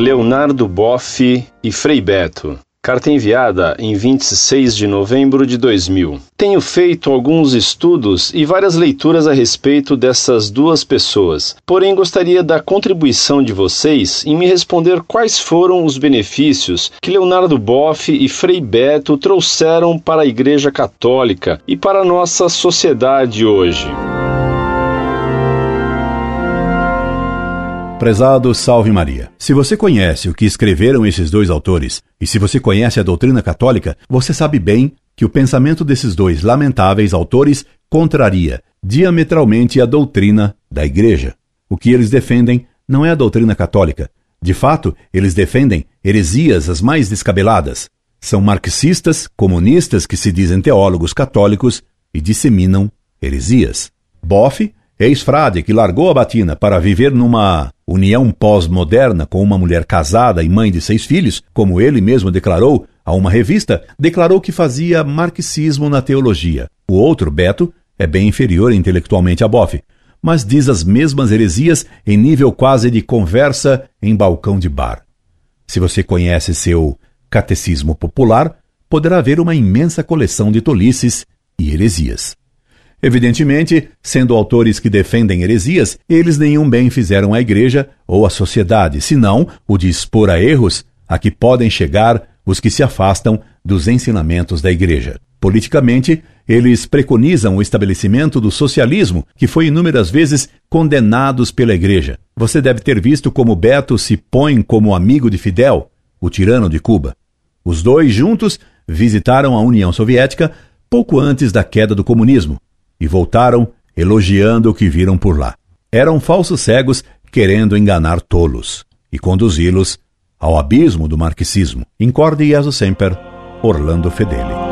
Leonardo Boff e Frei Beto. Carta enviada em 26 de novembro de 2000. Tenho feito alguns estudos e várias leituras a respeito dessas duas pessoas, porém gostaria da contribuição de vocês em me responder quais foram os benefícios que Leonardo Boff e Frei Beto trouxeram para a Igreja Católica e para a nossa sociedade hoje. Prezado Salve Maria. Se você conhece o que escreveram esses dois autores, e se você conhece a doutrina católica, você sabe bem que o pensamento desses dois lamentáveis autores contraria diametralmente a doutrina da Igreja. O que eles defendem não é a doutrina católica. De fato, eles defendem heresias as mais descabeladas. São marxistas, comunistas que se dizem teólogos católicos e disseminam heresias. Boff Ex-frade que largou a batina para viver numa união pós-moderna com uma mulher casada e mãe de seis filhos, como ele mesmo declarou a uma revista, declarou que fazia marxismo na teologia. O outro, Beto, é bem inferior intelectualmente a Boff, mas diz as mesmas heresias em nível quase de conversa em balcão de bar. Se você conhece seu catecismo popular, poderá ver uma imensa coleção de tolices e heresias. Evidentemente, sendo autores que defendem heresias, eles nenhum bem fizeram à Igreja ou à sociedade, senão o de expor a erros a que podem chegar os que se afastam dos ensinamentos da Igreja. Politicamente, eles preconizam o estabelecimento do socialismo, que foi inúmeras vezes condenados pela Igreja. Você deve ter visto como Beto se põe como amigo de Fidel, o tirano de Cuba. Os dois juntos visitaram a União Soviética pouco antes da queda do comunismo e voltaram elogiando o que viram por lá. Eram falsos cegos querendo enganar tolos e conduzi-los ao abismo do marxismo. Incorde Jesus Semper, Orlando Fedeli.